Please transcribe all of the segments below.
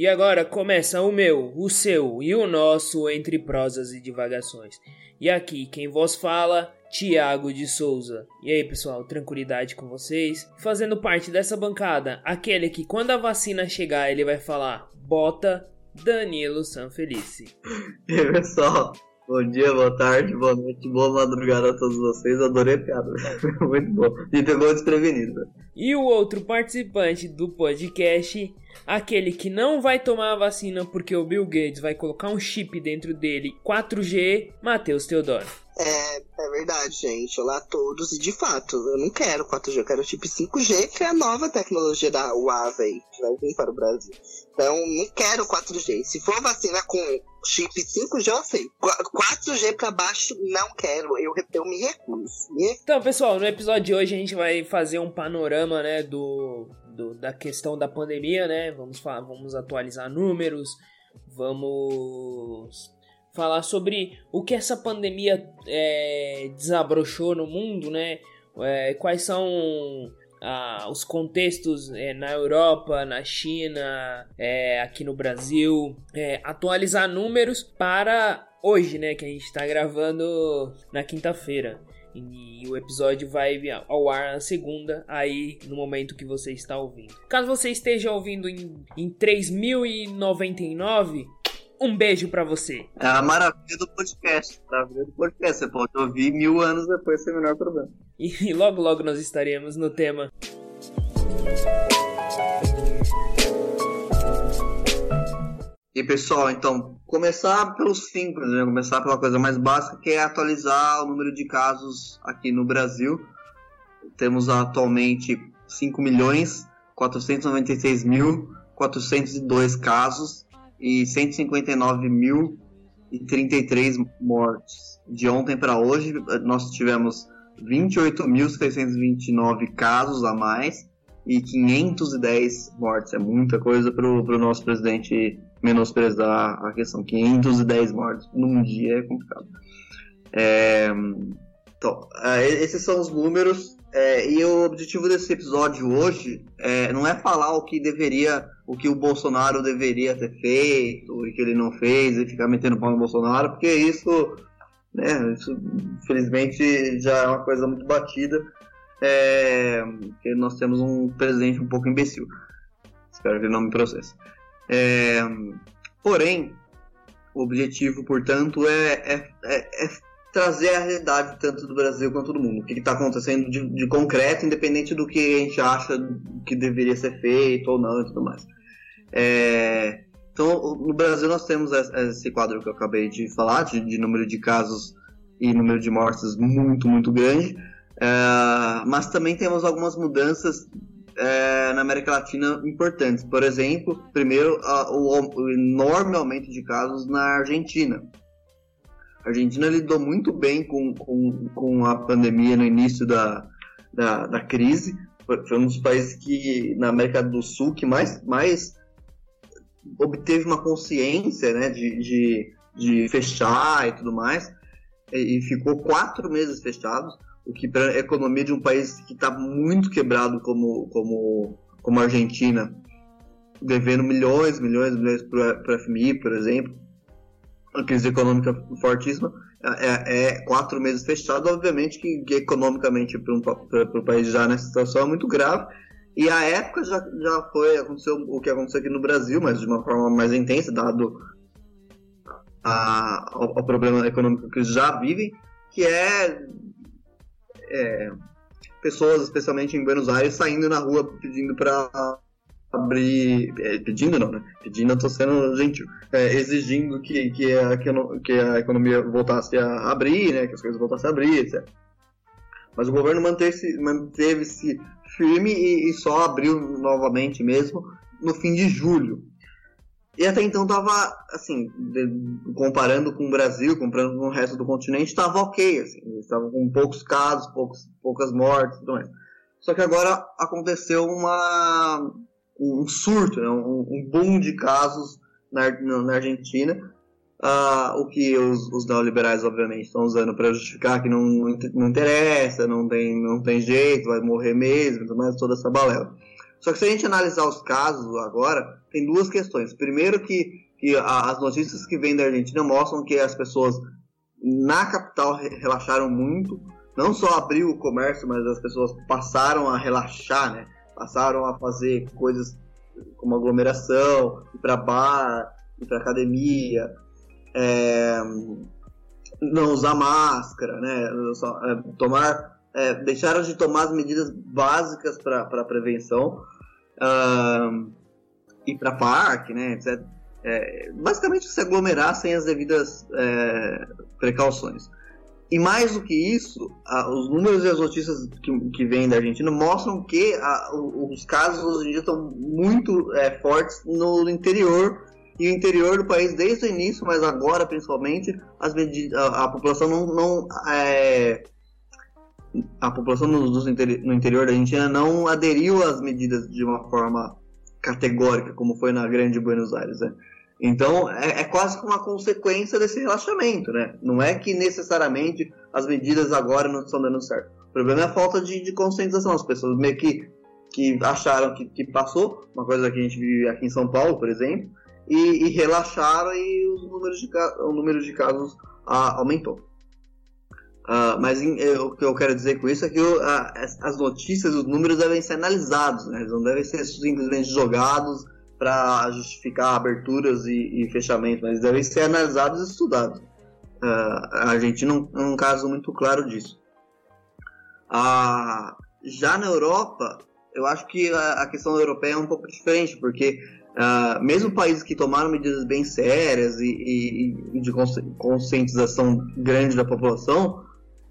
E agora começa o meu, o seu e o nosso Entre Prosas e Divagações. E aqui quem vos fala, Tiago de Souza. E aí pessoal, tranquilidade com vocês? Fazendo parte dessa bancada, aquele que quando a vacina chegar ele vai falar, bota Danilo Sanfelice. E aí pessoal, Bom dia, boa tarde, boa noite, boa madrugada a todos vocês. Adorei a piada. Muito bom. E pegou desprevenido. E o outro participante do podcast, aquele que não vai tomar a vacina porque o Bill Gates vai colocar um chip dentro dele 4G, Matheus Teodoro. É, é verdade, gente. Olá a todos. E de fato, eu não quero 4G, eu quero chip 5G, que é a nova tecnologia da Huawei, que vai vir para o Brasil. Então, não quero 4G. Se for vacina com chip 5G, eu sei. 4G para baixo, não quero. Eu, eu me recuso. Então, pessoal, no episódio de hoje a gente vai fazer um panorama, né, do, do da questão da pandemia, né? Vamos, falar, vamos atualizar números, vamos falar sobre o que essa pandemia é, desabrochou no mundo, né? É, quais são ah, os contextos é, na Europa, na China, é, aqui no Brasil, é, atualizar números para hoje, né? Que a gente está gravando na quinta-feira. E o episódio vai ao ar na segunda, aí no momento que você está ouvindo. Caso você esteja ouvindo em, em 3099, um beijo para você. É a maravilha do podcast. Maravilha do podcast. Você pode ouvir mil anos depois sem o menor problema. E logo, logo nós estaremos no tema. E pessoal, então, começar pelo simples, né? começar pela coisa mais básica, que é atualizar o número de casos aqui no Brasil. Temos atualmente 5 milhões 496 mil 402 casos e 159.033 mortes. De ontem para hoje, nós tivemos 28.629 casos a mais e 510 mortes. É muita coisa para o nosso presidente menosprezar a questão. 510 mortes num dia é complicado. É, então, é, esses são os números. É, e o objetivo desse episódio hoje é, não é falar o que deveria o que o Bolsonaro deveria ter feito e que ele não fez e ficar metendo pau no Bolsonaro, porque isso, né, isso infelizmente já é uma coisa muito batida, é, que nós temos um presidente um pouco imbecil. Espero que ele não me processe. É, porém, o objetivo, portanto, é, é, é, é trazer a realidade tanto do Brasil quanto do mundo. O que está acontecendo de, de, concreto, independente do que a gente acha que deveria ser feito ou não e tudo mais. É, então, no Brasil nós temos esse quadro que eu acabei de falar, de, de número de casos e número de mortes muito, muito grande. É, mas também temos algumas mudanças é, na América Latina importantes. Por exemplo, primeiro, a, o, o, enorme aumento de casos na Argentina. A Argentina lidou muito bem com, com, com a pandemia no início da, da, da crise. Foi um dos países que, na América do Sul, que mais, mais obteve uma consciência né, de, de, de fechar e tudo mais, e, e ficou quatro meses fechados, o que para a economia de um país que está muito quebrado como, como, como a Argentina, devendo milhões, milhões, milhões para a FMI, por exemplo, uma crise econômica fortíssima, é, é, é quatro meses fechado, obviamente que, que economicamente para um, o país já nessa situação é muito grave, e a época já, já foi, aconteceu o que aconteceu aqui no Brasil, mas de uma forma mais intensa, dado a, ao, ao problema econômico que já vivem, que é, é, pessoas, especialmente em Buenos Aires, saindo na rua pedindo para abrir. É, pedindo não, né? Pedindo, eu tô sendo gentil. É, exigindo que, que, a, que a economia voltasse a abrir, né? Que as coisas voltassem a abrir, etc. Mas o governo manteve-se manteve firme e, e, só abriu novamente mesmo no fim de julho. E até então estava, assim, de, comparando com o Brasil, comparando com o resto do continente, estava ok, assim, estavam com poucos casos, poucos, poucas mortes e tudo mais. Só que agora aconteceu uma, um surto, né, um, um boom de casos na, na Argentina, O que os, os, neoliberais, obviamente, estão usando para justificar que não, não interessa, não tem, não tem jeito, vai morrer mesmo, mais toda essa balela. Só que se a gente analisar os casos agora, tem duas questões. Primeiro que, que as notícias que vêm da Argentina mostram que as pessoas na capital relaxaram muito. Não só abriu o comércio, mas as pessoas passaram a relaxar, né? Passaram a fazer coisas como aglomeração, ir para bar, ir para academia, é, não usar máscara, né? É, tomar, é, deixaram de tomar as medidas básicas para prevenção, uh, ir para parque, né? Etc. É, basicamente se aglomerar sem as devidas é, precauções. E mais do que isso, a, os números e as notícias que, que vêm da Argentina mostram que a, os casos hoje em dia estão muito é, fortes no interior e o interior do país desde o início, mas agora principalmente, as a, a população não, não é, a população no, no, interior da Argentina não aderiu às medidas de uma forma categórica, como foi na Grande Buenos Aires. Né? Então, é, é, quase que uma consequência desse relaxamento, né? Não é que necessariamente as medidas agora não estão dando certo. O problema é a falta de, de conscientização. As pessoas meio que, que acharam que, que passou, uma coisa que a gente vive aqui em São Paulo, por exemplo, e, e relaxaram e os números de, o número de casos ah, aumentou. Ah, mas em, eu, o que eu quero dizer com isso é que eu, ah, as notícias, os números devem ser analisados, né? eles não devem ser simplesmente jogados para justificar aberturas e, e, fechamentos, mas devem ser analisados e estudados. Uh, a Argentina é um, caso muito claro disso. Uh, já na Europa, eu acho que a, a, questão europeia é um pouco diferente, porque uh, mesmo países que tomaram medidas bem sérias e, e, de conscientização grande da população,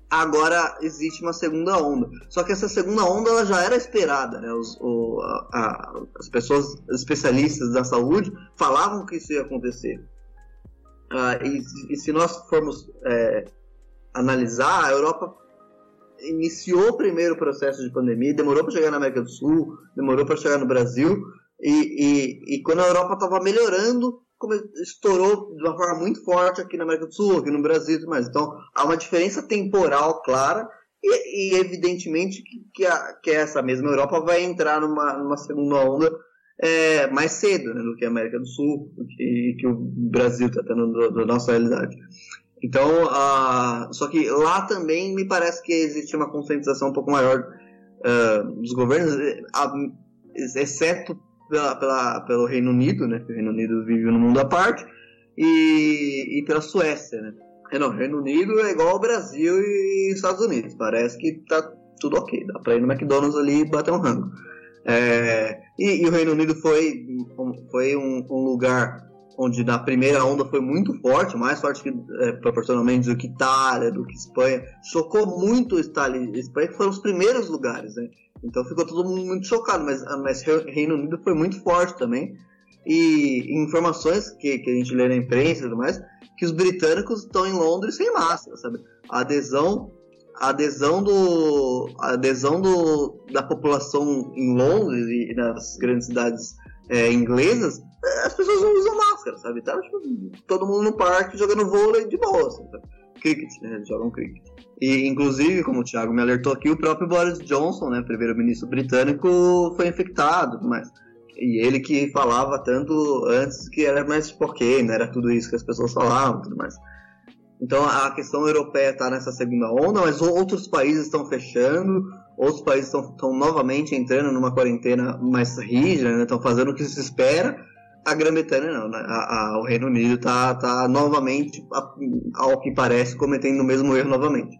agora existe uma segunda onda. Só que essa segunda onda ela já era esperada, né? Os, o, a, as pessoas especialistas da saúde falavam que isso ia acontecer. Ah, e, e, se nós formos é, analisar, a Europa iniciou o primeiro processo de pandemia, demorou para chegar na América do Sul, demorou para chegar no Brasil, e, e, e quando a Europa estava melhorando, como estourou de uma forma muito forte aqui na América do Sul, aqui no Brasil e tudo mais. Então, há uma diferença temporal clara e, e evidentemente que, que, a, que, essa mesma Europa vai entrar numa, numa segunda onda é, mais cedo né, do que a América do Sul e que, o Brasil está tendo da nossa realidade. Então, uh, só que lá também me parece que existe uma conscientização um pouco maior uh, dos governos, exceto pela, pela, pelo Reino Unido, né? o Reino Unido vive no mundo à parte, e, e pela Suécia, né? É, não, Reino Unido é igual ao Brasil e Estados Unidos. Parece que tá tudo ok. Dá pra ir no McDonald's ali e bater um rango. É, e, e, o Reino Unido foi, foi um, um, lugar onde na primeira onda foi muito forte, mais forte que, é, proporcionalmente do que Itália, do que Espanha. Chocou muito Itália e Espanha, que foram os primeiros lugares, né? Então ficou todo mundo muito chocado, mas, mas Reino Unido foi muito forte também. E informações que, que a gente lê na imprensa e tudo mais, que os britânicos estão em Londres sem máscara, sabe? A adesão, a adesão, do, a adesão do, da população em Londres e nas grandes cidades é, inglesas, é, as pessoas não usam máscara, sabe? Tá, tipo, todo mundo no parque jogando vôlei de boa, assim, cricket, né? Jogam cricket. E, inclusive, como o Thiago me alertou aqui, o próprio Boris Johnson, né, primeiro-ministro britânico, foi infectado, mas e ele que falava tanto antes que era mais ok, não era tudo isso que as pessoas falavam, tudo mais. Então a questão europeia está nessa segunda onda, mas outros países estão fechando, outros países estão novamente entrando numa quarentena mais rígida, estão né, fazendo o que se espera a Grã-Bretanha não, né? a, a, o Reino Unido está tá novamente, ao que parece, cometendo o mesmo erro novamente.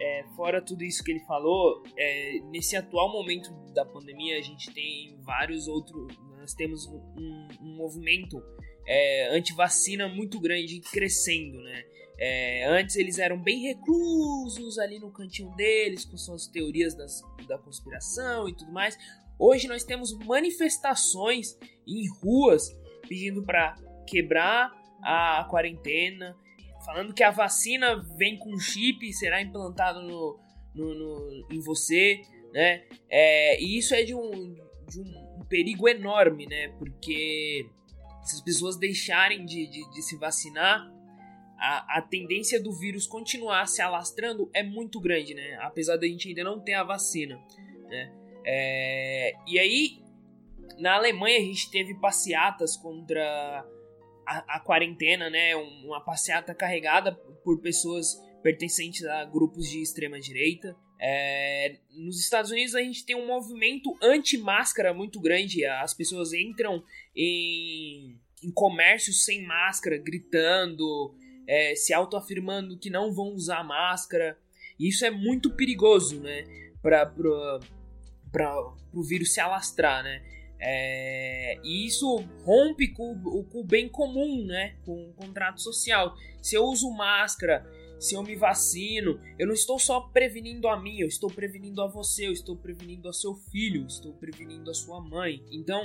É, fora tudo isso que ele falou, é, nesse atual momento da pandemia a gente tem vários outros, nós temos um, um movimento é, anti-vacina muito grande crescendo, né? É, antes eles eram bem reclusos ali no cantinho deles, com suas teorias das, da conspiração e tudo mais. Hoje nós temos manifestações em ruas pedindo para quebrar a quarentena, falando que a vacina vem com chip e será implantado no, no, no, em você, né? É, e isso é de um, de um perigo enorme, né? Porque se as pessoas deixarem de, de, de se vacinar, a, a, tendência do vírus continuar se alastrando é muito grande, né? Apesar da gente ainda não ter a vacina, né? É, e aí na Alemanha a gente teve passeatas contra a, a quarentena, né? Uma passeata carregada por pessoas pertencentes a grupos de extrema direita. É, nos Estados Unidos a gente tem um movimento anti-máscara muito grande. As pessoas entram em, em comércio sem máscara, gritando, é, se autoafirmando que não vão usar máscara. E isso é muito perigoso, né? Para o vírus se alastrar, né? É, e isso rompe com, com, o bem comum, né? Com o contrato social. Se eu uso máscara, se eu me vacino, eu não estou só prevenindo a mim, eu estou prevenindo a você, eu estou prevenindo a seu filho, estou prevenindo a sua mãe. Então,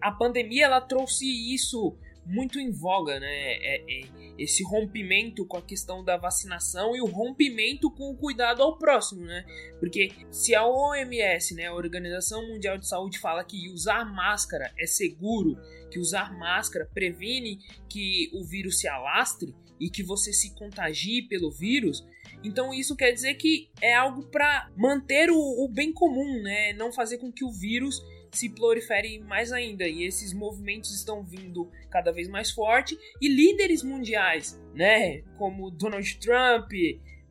a pandemia ela trouxe isso muito em voga, né? É, é, esse rompimento com a questão da vacinação e o rompimento com o cuidado ao próximo, né? Porque se a OMS, né, a Organização Mundial de Saúde, fala que usar máscara é seguro, que usar máscara previne que o vírus se alastre e que você se contagie pelo vírus, então isso quer dizer que é algo para manter o, o bem comum, né? Não fazer com que o vírus se prolifere mais ainda. E esses movimentos estão vindo cada vez mais forte. E líderes mundiais, né? Como Donald Trump,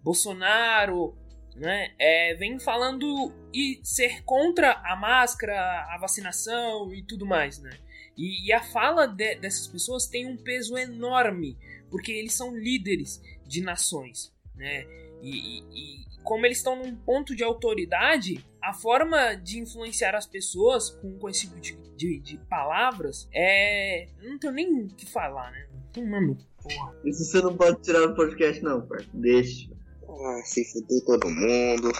Bolsonaro, né? É, vem falando e ser contra a máscara, a vacinação e tudo mais, né? E, e a fala de, dessas pessoas tem um peso enorme, porque eles são líderes de nações, né? E, e, como eles estão num ponto de autoridade, a forma de influenciar as pessoas com, com esse tipo de, de, de, palavras é. Não tenho nem o que falar, né? Mano, porra. Isso você não pode tirar no podcast, não, pai. Deixa. Ah, se fuder todo mundo.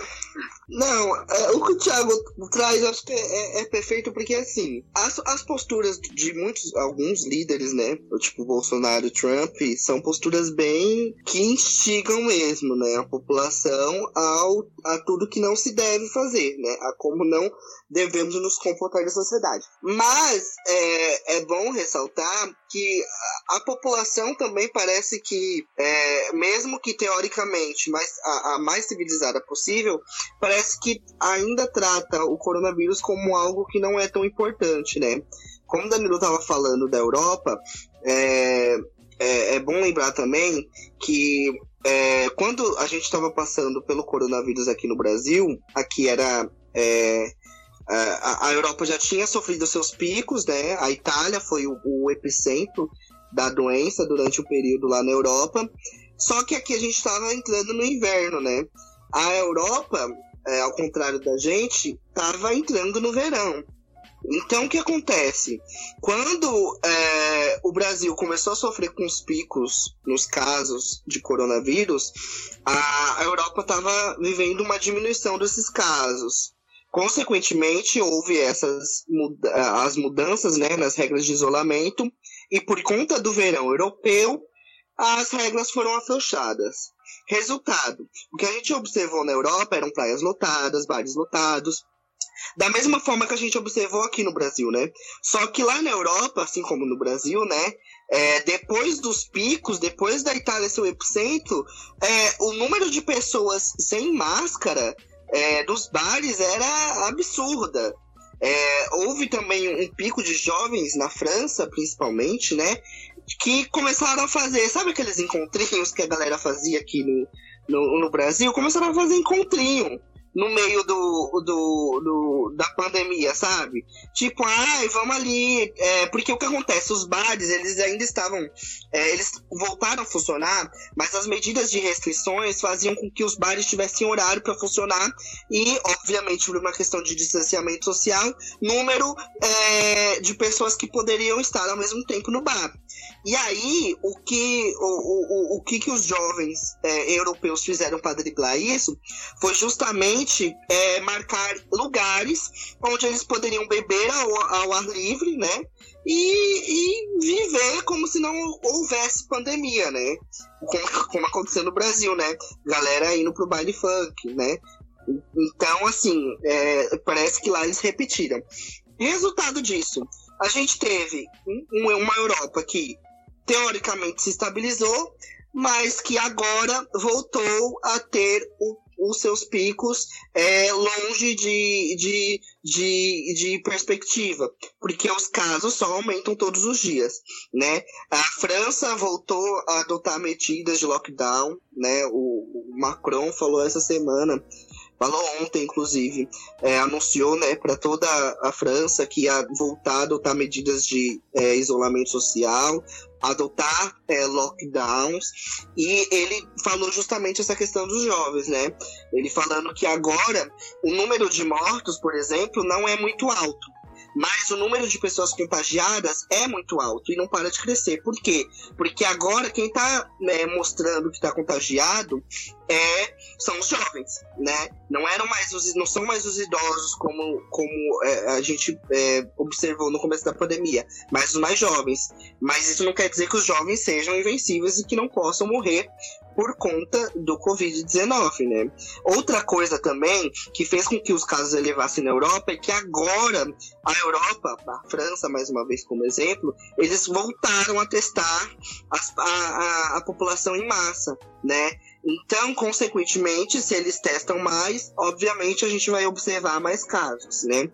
Não, é, o que o Thiago traz acho que é, é, é, perfeito porque assim, as, as posturas de muitos, alguns líderes, né? Tipo Bolsonaro e Trump, são posturas bem que instigam mesmo, né? A população ao, a tudo que não se deve fazer, né? A como não devemos nos comportar na sociedade. Mas é, é bom ressaltar que a, a população também parece que, é, mesmo que teoricamente mais, a, a mais civilizada possível, parece que ainda trata o coronavírus como algo que não é tão importante, né? Como o Danilo estava falando da Europa, é, é, é, bom lembrar também que é, quando a gente estava passando pelo coronavírus aqui no Brasil, aqui era é, a, a, Europa já tinha sofrido seus picos, né? A Itália foi o, o epicentro da doença durante o período lá na Europa. Só que aqui a gente estava entrando no inverno, né? A Europa, é, ao contrário da gente, estava entrando no verão. Então, o que acontece? Quando é, o Brasil começou a sofrer com os picos nos casos de coronavírus, a, Europa estava vivendo uma diminuição desses casos. Consequentemente, houve essas as mudanças né, nas regras de isolamento, e por conta do verão europeu, as regras foram afrouxadas. Resultado: o que a gente observou na Europa eram praias lotadas, bares lotados, da mesma forma que a gente observou aqui no Brasil, né? Só que lá na Europa, assim como no Brasil, né? É, depois dos picos, depois da Itália ser o epicentro, é, o número de pessoas sem máscara é, dos bares era absurda. É, houve também um pico de jovens na França, principalmente, né? Que começaram a fazer, sabe aqueles encontrinhos que a galera fazia aqui no, no, no Brasil? Começaram a fazer encontrinho no meio do, do, do, da pandemia, sabe? Tipo, ai, vamos ali. É, porque o que acontece? Os bares, eles ainda estavam. É, eles voltaram a funcionar, mas as medidas de restrições faziam com que os bares tivessem horário para funcionar e, obviamente, por uma questão de distanciamento social, número é, de pessoas que poderiam estar ao mesmo tempo no bar. E aí, o que, o, o, o que, que os jovens é, europeus fizeram para driblar isso foi justamente é, marcar lugares onde eles poderiam beber ao, ao ar livre, né? E, e, viver como se não houvesse pandemia, né? Como, como aconteceu no Brasil, né? Galera indo pro baile funk, né? Então, assim, é, parece que lá eles repetiram. Resultado disso, a gente teve uma Europa que teoricamente se estabilizou, mas que agora voltou a ter o, os seus picos é, longe de, de, de, de perspectiva, porque os casos só aumentam todos os dias, né? A França voltou a adotar medidas de lockdown, né? O, o Macron falou essa semana falou ontem, inclusive, é, anunciou né, para toda a França que ia voltar a adotar medidas de é, isolamento social, adotar é, lockdowns, e ele falou justamente essa questão dos jovens, né? Ele falando que agora o número de mortos, por exemplo, não é muito alto mas o número de pessoas contagiadas é muito alto e não para de crescer. Por quê? Porque agora quem está né, mostrando que está contagiado é, são os jovens, né? Não eram mais os, não são mais os idosos como, como é, a gente é, observou no começo da pandemia, mas os mais jovens. Mas isso não quer dizer que os jovens sejam invencíveis e que não possam morrer por conta do Covid-19, né? Outra coisa também que fez com que os casos elevassem na Europa é que agora a Europa, a França, mais uma vez como exemplo, eles voltaram a testar as, a, a, a população em massa, né? Então, consequentemente, se eles testam mais, obviamente a gente vai observar mais casos, né?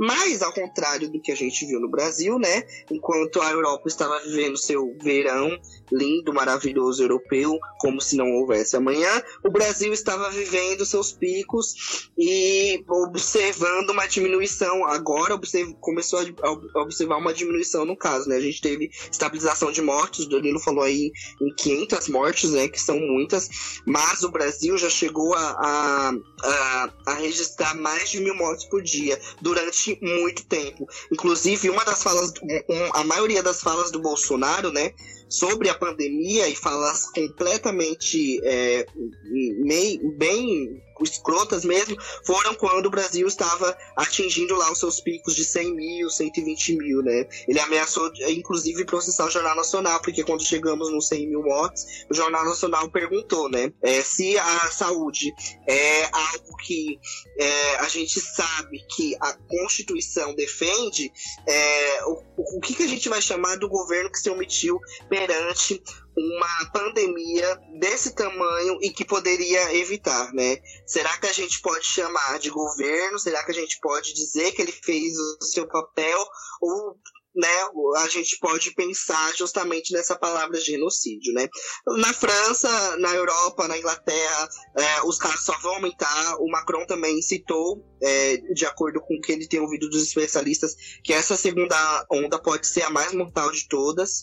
Mas, ao contrário do que a gente viu no Brasil, né? Enquanto a Europa estava vivendo seu verão lindo, maravilhoso europeu, como se não houvesse amanhã, o Brasil estava vivendo seus picos e observando uma diminuição. Agora começou a observar uma diminuição no caso, né? A gente teve estabilização de mortes, o Danilo falou aí em 500 mortes, né? Que são muitas, mas o Brasil já chegou a, a, a, a registrar mais de mil mortes por dia durante muito tempo. Inclusive, uma das falas, um, a maioria das falas do Bolsonaro, né, sobre a pandemia e falas completamente é, meio, bem escrotas mesmo, foram quando o Brasil estava atingindo lá os seus picos de 100 mil, 120 mil, né? Ele ameaçou, inclusive, processar o Jornal Nacional, porque quando chegamos nos 100 mil mortes, o Jornal Nacional perguntou, né? É, se a saúde é algo que é, a gente sabe que a Constituição defende, é, o, o que, que a gente vai chamar do governo que se omitiu perante uma pandemia desse tamanho e que poderia evitar, né? Será que a gente pode chamar de governo? Será que a gente pode dizer que ele fez o seu papel? Ou né, a gente pode pensar justamente nessa palavra genocídio, né? Na França, na Europa, na Inglaterra, é, os casos só vão aumentar. O Macron também citou, é, de acordo com o que ele tem ouvido dos especialistas, que essa segunda onda pode ser a mais mortal de todas.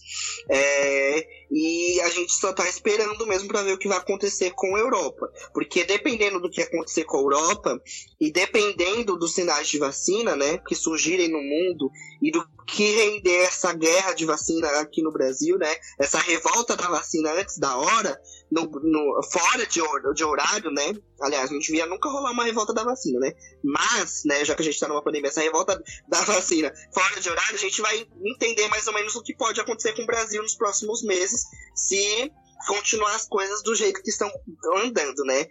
É, e gente só está esperando mesmo para ver o que vai acontecer com a Europa, porque dependendo do que acontecer com a Europa e dependendo dos sinais de vacina, né, que surgirem no mundo e do que render essa guerra de vacina aqui no Brasil, né? Essa revolta da vacina antes da hora, no, no, fora de, de horário, né? Aliás, a gente via nunca rolar uma revolta da vacina, né? Mas, né, já que a gente tá numa pandemia, essa revolta da vacina fora de horário, a gente vai entender mais ou menos o que pode acontecer com o Brasil nos próximos meses se continuar as coisas do jeito que estão andando, né?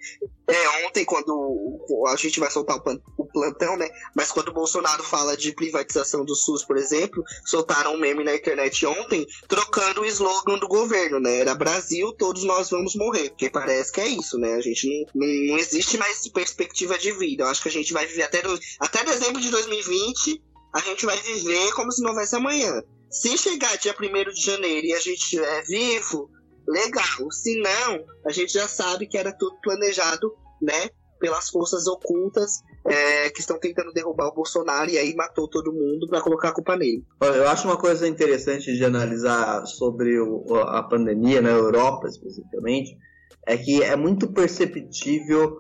É, ontem, quando a gente vai soltar o plantão, né? Mas quando o Bolsonaro fala de privatização do SUS, por exemplo, soltaram um meme na internet ontem, trocando o slogan do governo, né? Era Brasil, todos nós vamos morrer. Porque parece que é isso, né? A gente não, não existe mais perspectiva de vida. Eu acho que a gente vai viver até, do, até dezembro de 2020, a gente vai viver como se não houvesse amanhã. Se chegar dia 1 de janeiro e a gente estiver vivo, legal. Se não, a gente já sabe que era tudo planejado, né? Pelas forças ocultas é, que estão tentando derrubar o Bolsonaro e aí matou todo mundo para colocar a culpa nele. Eu acho uma coisa interessante de analisar sobre o, a pandemia na Europa, especificamente, é que é muito perceptível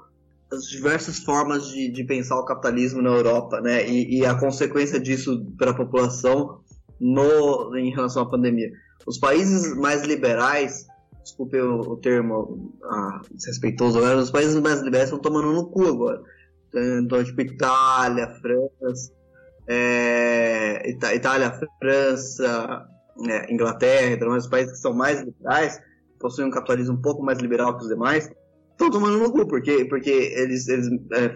as diversas formas de, de pensar o capitalismo na Europa, né? E, e a consequência disso para a população no, em relação à pandemia. Os países mais liberais desculpe o, o termo ah, desrespeitoso os países mais liberais estão tomando no cu agora. Então, tipo, Itália, França, é, Itália, França, é, Inglaterra, então, os países que são mais liberais, possuem um capitalismo um pouco mais liberal que os demais, estão tomando no cu, porque, porque eles, eles é,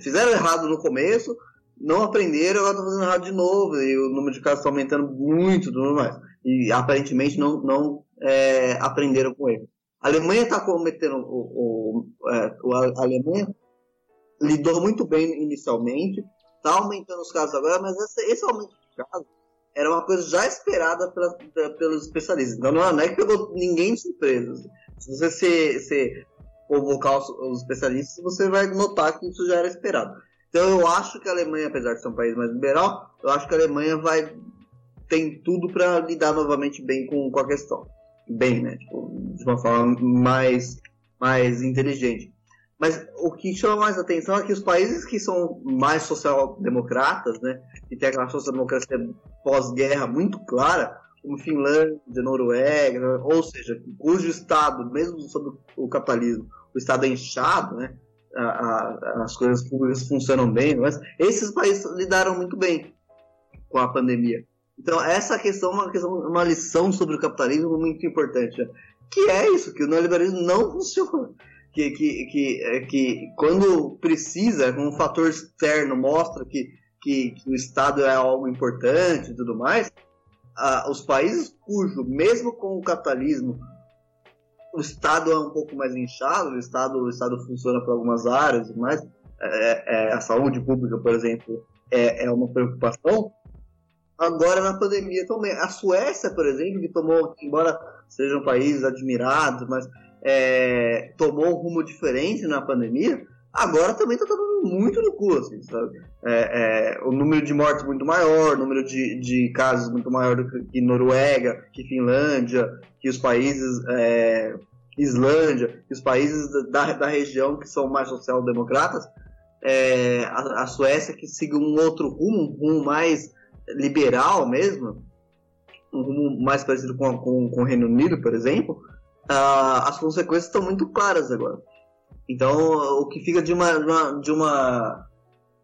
fizeram errado no começo, não aprenderam, agora estão fazendo errado de novo, e o número de casos está aumentando muito tudo mais. E aparentemente não, não é, aprenderam com ele. A Alemanha está cometendo. O, o, é, a Alemanha lidou muito bem inicialmente, está aumentando os casos agora, mas esse, esse aumento de casos era uma coisa já esperada pela, pelos especialistas. Então não é que pegou ninguém de surpresa. Se você se, se convocar os, os, especialistas, você vai notar que isso já era esperado. Então eu acho que a Alemanha, apesar de ser um país mais liberal, eu acho que a Alemanha vai tem tudo para lidar novamente bem com, com a questão. Bem, né? Tipo, de uma forma mais, mais inteligente. Mas o que chama mais atenção é que os países que são mais social-democratas, né, que tem aquela social-democracia pós-guerra muito clara, como Finlândia, Noruega, ou seja, cujo Estado, mesmo sob o capitalismo, o Estado é inchado, né, a, a, as coisas públicas funcionam bem, mas esses países lidaram muito bem com a pandemia. Então, essa questão é uma, questão, uma lição sobre o capitalismo muito importante, né? que é isso, que o neoliberalismo não funciona que, que, que, é, que quando precisa, um fator externo mostra que, que, que o Estado é algo importante e tudo mais, os países cujo, mesmo com o capitalismo, o Estado é um pouco mais inchado, o Estado, o Estado funciona para algumas áreas, mas é, é, a saúde pública, por exemplo, é, é uma preocupação. Agora na pandemia também. A Suécia, por exemplo, que tomou, embora sejam países admirados, mas é, tomou um rumo diferente na pandemia, agora também está tomando muito no cu, assim, sabe? É, é, o número de mortes muito maior, o número de, de casos muito maior do que Noruega, que Finlândia, que os países é, Islândia, que os países da, da região que são mais social-democratas, é, a, a, Suécia que siga um outro rumo, um rumo mais liberal mesmo, um rumo mais parecido com, com, com o Reino Unido, por exemplo, uh, as consequências estão muito claras agora. Então, o que fica de uma, de uma,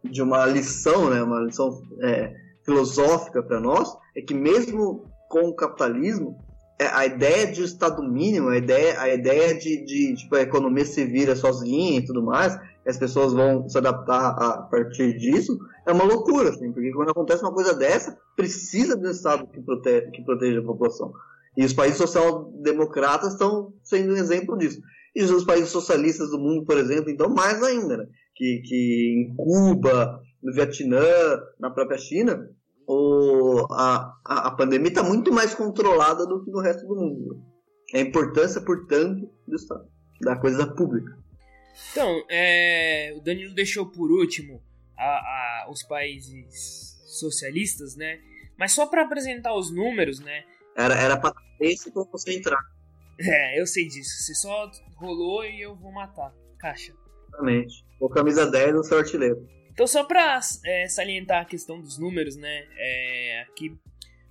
de uma lição, né, uma lição é, filosófica para nós, é que mesmo com o capitalismo, é, a ideia de Estado mínimo, a ideia, a ideia de, de tipo, a economia se vira sozinha e tudo mais, e as pessoas vão se adaptar a partir disso, é uma loucura, assim, porque quando acontece uma coisa dessa, precisa do Estado que, protege, que proteja a população. E os países social-democratas estão sendo um exemplo disso. E os países socialistas do mundo, por exemplo, então mais ainda, né? que, que em Cuba, no Vietnã, na própria China, o, a, a, pandemia está muito mais controlada do que no resto do mundo. A importância, portanto, do Estado, da coisa pública. Então, é, o Danilo deixou por último a, a, os países socialistas, né? Mas só para apresentar os números, né? Era, era pra esse pra você entrar. É, eu sei disso. Você só rolou e eu vou matar. Caixa. Exatamente. O camisa 10 do seu artilheiro. Então, só pra é, salientar a questão dos números, né? É, aqui,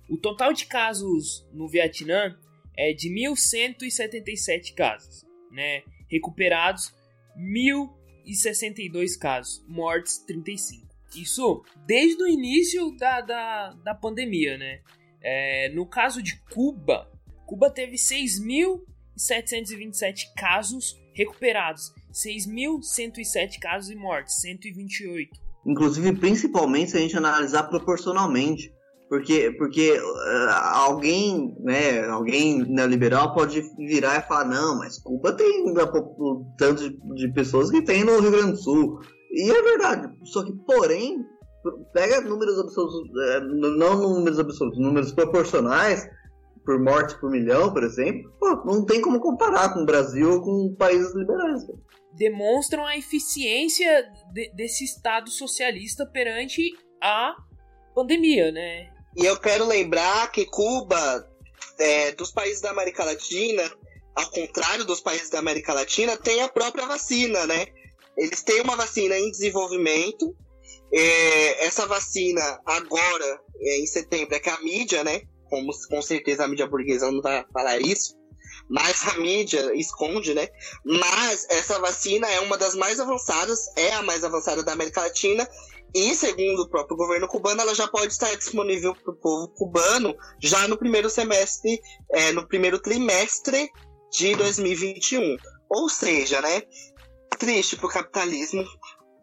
o total de casos no Vietnã é de 1.177 casos, né? Recuperados, 1.062 casos. Mortes, 35. Isso desde o início da, da, da pandemia, né? É, no caso de Cuba, Cuba teve 6.727 casos recuperados, 6.107 casos e mortes, 128. Inclusive, principalmente se a gente analisar proporcionalmente. Porque, porque uh, alguém, né, alguém neoliberal pode virar e falar, não, mas Cuba tem o tanto de, pessoas que tem no Rio Grande do Sul. E é verdade. Só que, porém, pega números absolutos, é, não números absolutos, números proporcionais por morte por milhão, por exemplo, pô, não tem como comparar com o Brasil ou com países liberais. Demonstram a eficiência de, desse Estado socialista perante a pandemia, né? E eu quero lembrar que Cuba, é, dos países da América Latina, ao contrário dos países da América Latina, tem a própria vacina, né? Eles têm uma vacina em desenvolvimento é, essa vacina agora, é, em setembro, é que a mídia, né? Como com certeza a mídia burguesa não vai falar isso, mas a mídia esconde, né? Mas essa vacina é uma das mais avançadas, é a mais avançada da América Latina, e segundo o próprio governo cubano, ela já pode estar disponível para o povo cubano já no primeiro semestre, é, no primeiro trimestre de 2021. Ou seja, né? Triste para o capitalismo,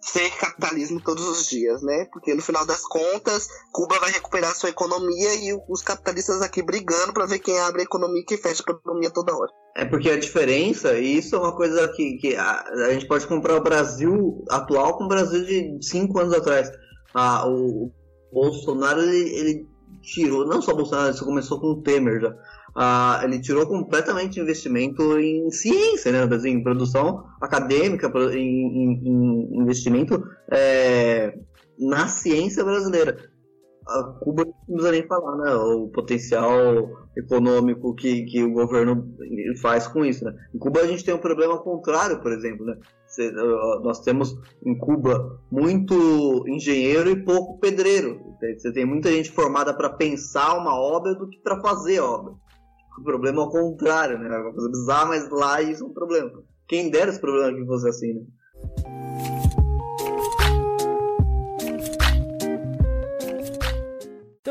ser capitalismo todos os dias, né? Porque no final das contas, Cuba vai recuperar sua economia e os capitalistas aqui brigando para ver quem abre a economia e quem fecha a economia toda hora. É porque a diferença, e isso é uma coisa que, que a, a, gente pode comprar o Brasil atual com o Brasil de cinco anos atrás. Ah, o, o Bolsonaro, ele, ele tirou, não só Bolsonaro, isso começou com o Temer já ah, ele tirou completamente investimento em ciência, né, em produção acadêmica, em, em, em investimento é, na ciência brasileira. A Cuba não precisa nem falar, né, o potencial econômico que, que o governo faz com isso, né. Em Cuba a gente tem um problema contrário, por exemplo, né, nós temos em Cuba muito engenheiro e pouco pedreiro. Você tem muita gente formada para pensar uma obra do que para fazer obra. O problema é o contrário, né? É uma coisa bizarra, mas lá isso é um problema. Quem dera esse problema que fosse assim, né?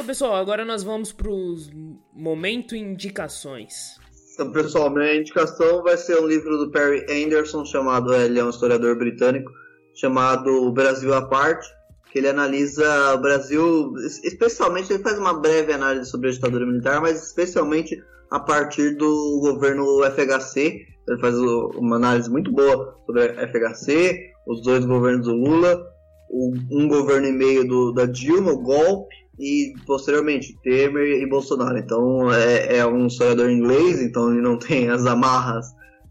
Pessoal, agora nós vamos para os momento indicações. Então, pessoal, minha indicação vai ser um livro do Perry Anderson chamado, ele é um historiador britânico, chamado Brasil à Parte, que ele analisa o Brasil, especialmente, ele faz uma breve análise sobre a ditadura militar, mas especialmente a partir do governo FHC. Ele faz uma análise muito boa sobre a FHC, os dois governos do Lula, um governo e meio do, da Dilma, o golpe, e posteriormente Temer e Bolsonaro. Então é, é um historiador inglês, então ele não tem as amarras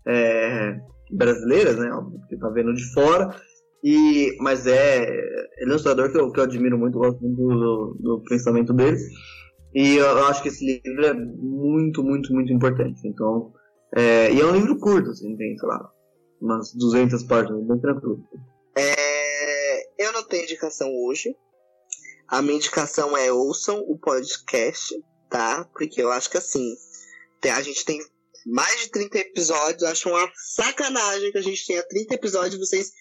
é, brasileiras, né? Que tá vendo de fora. E, mas é. Ele é um historiador que eu, que eu admiro muito, gosto muito do, do pensamento dele. E eu acho que esse livro é muito, muito, muito importante. Então, é, e é um livro curto, assim, tem, sei lá, umas 200 páginas, bem tranquilo. É, eu não tenho indicação hoje. A minha indicação é ouçam o podcast, tá? Porque eu acho que assim, a gente tem mais de 30 episódios. Acho uma sacanagem que a gente tenha 30 episódios. Vocês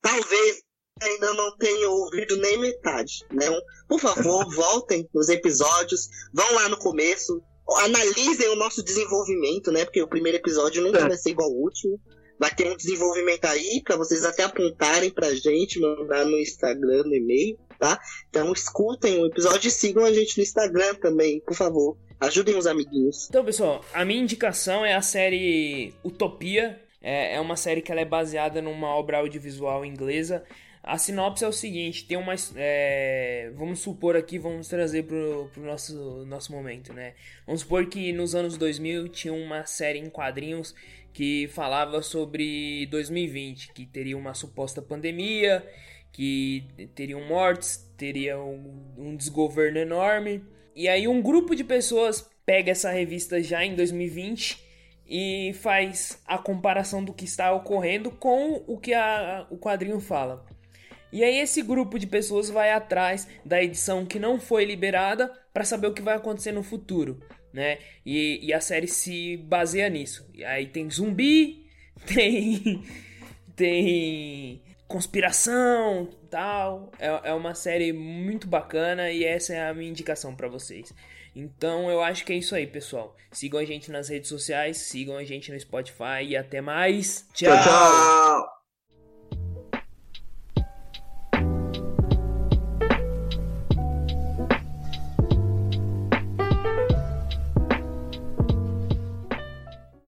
talvez ainda não tenham ouvido nem metade, né? Por favor, voltem nos episódios, vão lá no começo, analisem o nosso desenvolvimento, né? Porque o primeiro episódio nunca é. vai ser igual ao último. Vai ter um desenvolvimento aí para vocês até apontarem pra gente, mandar no Instagram, no e-mail, tá? Então escutem o episódio e sigam a gente no Instagram também, por favor. Ajudem os amiguinhos. Então, pessoal, a minha indicação é a série Utopia. É, é uma série que ela é baseada numa obra audiovisual inglesa a sinopse é o seguinte, tem uma. É, vamos supor aqui, vamos trazer pro, pro nosso, nosso momento, né? Vamos supor que nos anos 2000 tinha uma série em quadrinhos que falava sobre 2020, que teria uma suposta pandemia, que teriam mortes, teria um, um desgoverno enorme. E aí um grupo de pessoas pega essa revista já em 2020 e faz a comparação do que está ocorrendo com o que a, o quadrinho fala. E aí esse grupo de pessoas vai atrás da edição que não foi liberada para saber o que vai acontecer no futuro, né? E, e, a série se baseia nisso. E aí tem zumbi, tem tem conspiração, tal. É, é uma série muito bacana e essa é a minha indicação para vocês. Então eu acho que é isso aí, pessoal. Sigam a gente nas redes sociais, sigam a gente no Spotify e até mais. tchau. tchau, tchau.